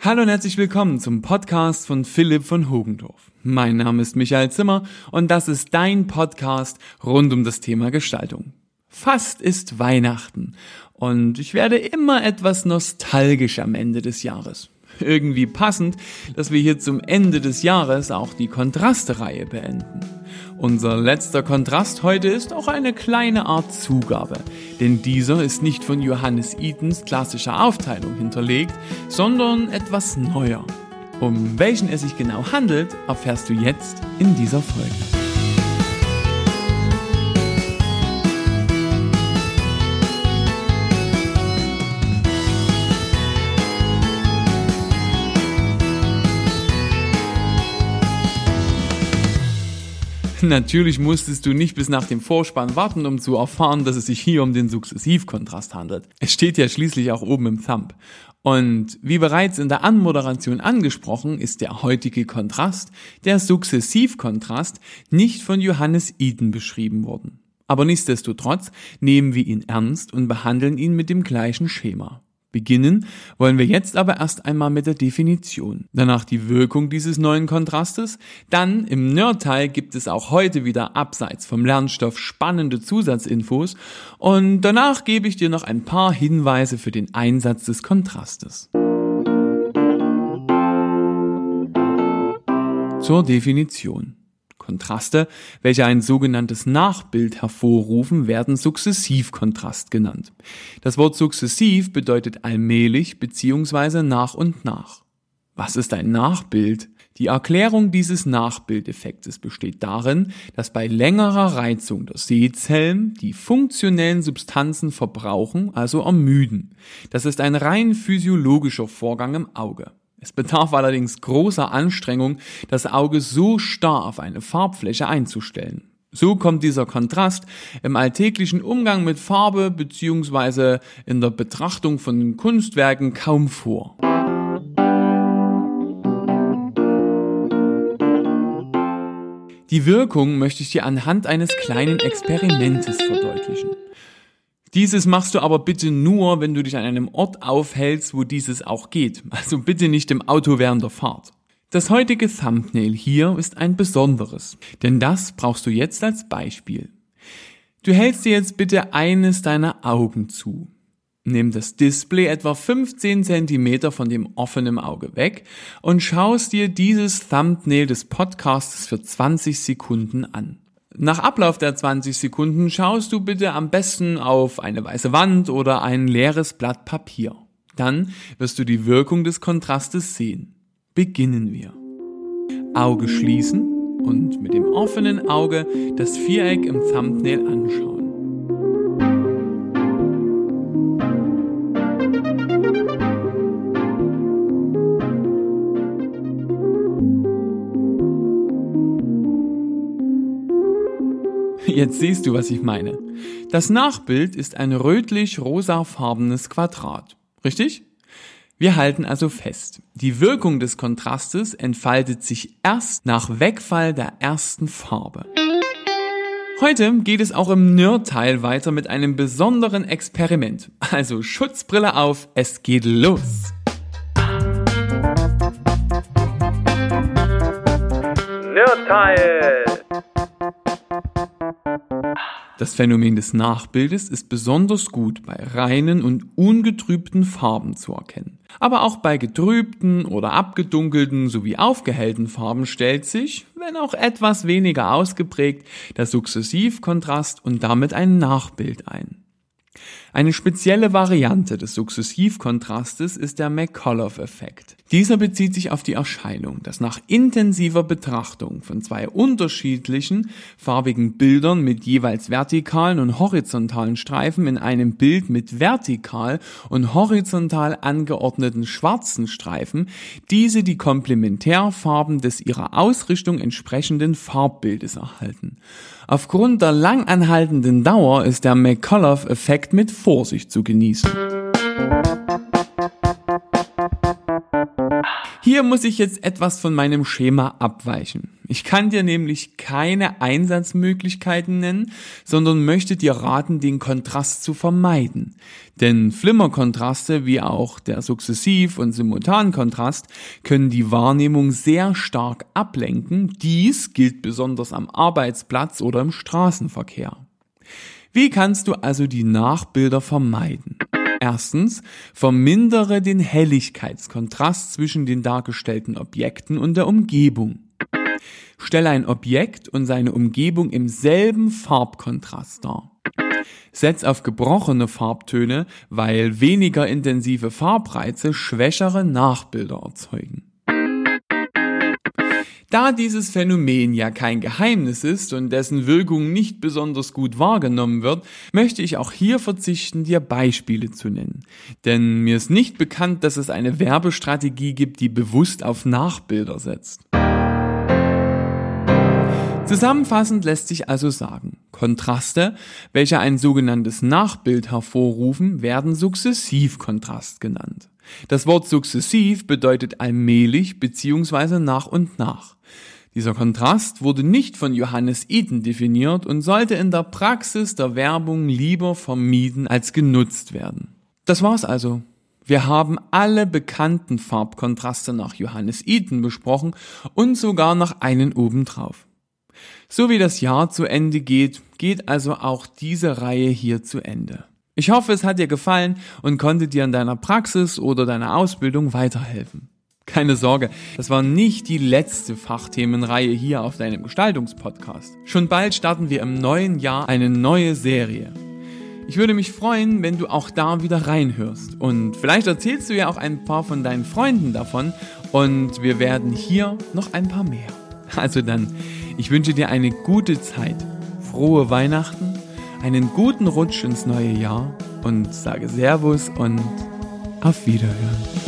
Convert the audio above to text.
Hallo und herzlich willkommen zum Podcast von Philipp von Hogendorf. Mein Name ist Michael Zimmer und das ist dein Podcast rund um das Thema Gestaltung. Fast ist Weihnachten und ich werde immer etwas nostalgisch am Ende des Jahres. Irgendwie passend, dass wir hier zum Ende des Jahres auch die Kontraste-Reihe beenden. Unser letzter Kontrast heute ist auch eine kleine Art Zugabe, denn dieser ist nicht von Johannes Eatons klassischer Aufteilung hinterlegt, sondern etwas neuer. Um welchen es sich genau handelt, erfährst du jetzt in dieser Folge. Natürlich musstest du nicht bis nach dem Vorspann warten, um zu erfahren, dass es sich hier um den Sukzessivkontrast handelt. Es steht ja schließlich auch oben im Thumb. Und wie bereits in der Anmoderation angesprochen, ist der heutige Kontrast, der Sukzessivkontrast, nicht von Johannes Eden beschrieben worden. Aber nichtsdestotrotz nehmen wir ihn ernst und behandeln ihn mit dem gleichen Schema. Beginnen wollen wir jetzt aber erst einmal mit der Definition. Danach die Wirkung dieses neuen Kontrastes. Dann im Nerdteil gibt es auch heute wieder abseits vom Lernstoff spannende Zusatzinfos. Und danach gebe ich dir noch ein paar Hinweise für den Einsatz des Kontrastes. Zur Definition. Kontraste, welche ein sogenanntes Nachbild hervorrufen, werden Sukzessivkontrast genannt. Das Wort sukzessiv bedeutet allmählich bzw. nach und nach. Was ist ein Nachbild? Die Erklärung dieses Nachbildeffektes besteht darin, dass bei längerer Reizung der Sehzellen die funktionellen Substanzen verbrauchen, also ermüden. Das ist ein rein physiologischer Vorgang im Auge. Es bedarf allerdings großer Anstrengung, das Auge so starr auf eine Farbfläche einzustellen. So kommt dieser Kontrast im alltäglichen Umgang mit Farbe bzw. in der Betrachtung von Kunstwerken kaum vor. Die Wirkung möchte ich dir anhand eines kleinen Experimentes verdeutlichen. Dieses machst du aber bitte nur, wenn du dich an einem Ort aufhältst, wo dieses auch geht. Also bitte nicht im Auto während der Fahrt. Das heutige Thumbnail hier ist ein besonderes, denn das brauchst du jetzt als Beispiel. Du hältst dir jetzt bitte eines deiner Augen zu. Nimm das Display etwa 15 cm von dem offenen Auge weg und schaust dir dieses Thumbnail des Podcasts für 20 Sekunden an. Nach Ablauf der 20 Sekunden schaust du bitte am besten auf eine weiße Wand oder ein leeres Blatt Papier. Dann wirst du die Wirkung des Kontrastes sehen. Beginnen wir. Auge schließen und mit dem offenen Auge das Viereck im Thumbnail anschauen. Jetzt siehst du, was ich meine. Das Nachbild ist ein rötlich-rosafarbenes Quadrat. Richtig? Wir halten also fest, die Wirkung des Kontrastes entfaltet sich erst nach Wegfall der ersten Farbe. Heute geht es auch im Nerd-Teil weiter mit einem besonderen Experiment. Also Schutzbrille auf, es geht los. Nerd-Teil! Das Phänomen des Nachbildes ist besonders gut bei reinen und ungetrübten Farben zu erkennen. Aber auch bei getrübten oder abgedunkelten sowie aufgehellten Farben stellt sich, wenn auch etwas weniger ausgeprägt, der Sukzessivkontrast und damit ein Nachbild ein. Eine spezielle Variante des Sukzessivkontrastes ist der McCullough-Effekt. Dieser bezieht sich auf die Erscheinung, dass nach intensiver Betrachtung von zwei unterschiedlichen farbigen Bildern mit jeweils vertikalen und horizontalen Streifen in einem Bild mit vertikal und horizontal angeordneten schwarzen Streifen diese die Komplementärfarben des ihrer Ausrichtung entsprechenden Farbbildes erhalten. Aufgrund der langanhaltenden Dauer ist der McCullough-Effekt mit Vorsicht zu genießen. Hier muss ich jetzt etwas von meinem Schema abweichen. Ich kann dir nämlich keine Einsatzmöglichkeiten nennen, sondern möchte dir raten, den Kontrast zu vermeiden. Denn Flimmerkontraste wie auch der Sukzessiv- und Simultankontrast können die Wahrnehmung sehr stark ablenken. Dies gilt besonders am Arbeitsplatz oder im Straßenverkehr. Wie kannst du also die Nachbilder vermeiden? Erstens, vermindere den Helligkeitskontrast zwischen den dargestellten Objekten und der Umgebung. Stelle ein Objekt und seine Umgebung im selben Farbkontrast dar. Setz auf gebrochene Farbtöne, weil weniger intensive Farbreize schwächere Nachbilder erzeugen. Da dieses Phänomen ja kein Geheimnis ist und dessen Wirkung nicht besonders gut wahrgenommen wird, möchte ich auch hier verzichten, dir Beispiele zu nennen. Denn mir ist nicht bekannt, dass es eine Werbestrategie gibt, die bewusst auf Nachbilder setzt. Zusammenfassend lässt sich also sagen, Kontraste, welche ein sogenanntes Nachbild hervorrufen, werden Sukzessivkontrast genannt. Das Wort sukzessiv bedeutet allmählich bzw. nach und nach. Dieser Kontrast wurde nicht von Johannes Eden definiert und sollte in der Praxis der Werbung lieber vermieden als genutzt werden. Das war's also. Wir haben alle bekannten Farbkontraste nach Johannes Eden besprochen und sogar noch einen obendrauf. So wie das Jahr zu Ende geht, geht also auch diese Reihe hier zu Ende. Ich hoffe, es hat dir gefallen und konnte dir in deiner Praxis oder deiner Ausbildung weiterhelfen. Keine Sorge, das war nicht die letzte Fachthemenreihe hier auf deinem Gestaltungspodcast. Schon bald starten wir im neuen Jahr eine neue Serie. Ich würde mich freuen, wenn du auch da wieder reinhörst. Und vielleicht erzählst du ja auch ein paar von deinen Freunden davon und wir werden hier noch ein paar mehr. Also dann, ich wünsche dir eine gute Zeit, frohe Weihnachten, einen guten Rutsch ins neue Jahr und sage Servus und auf Wiederhören.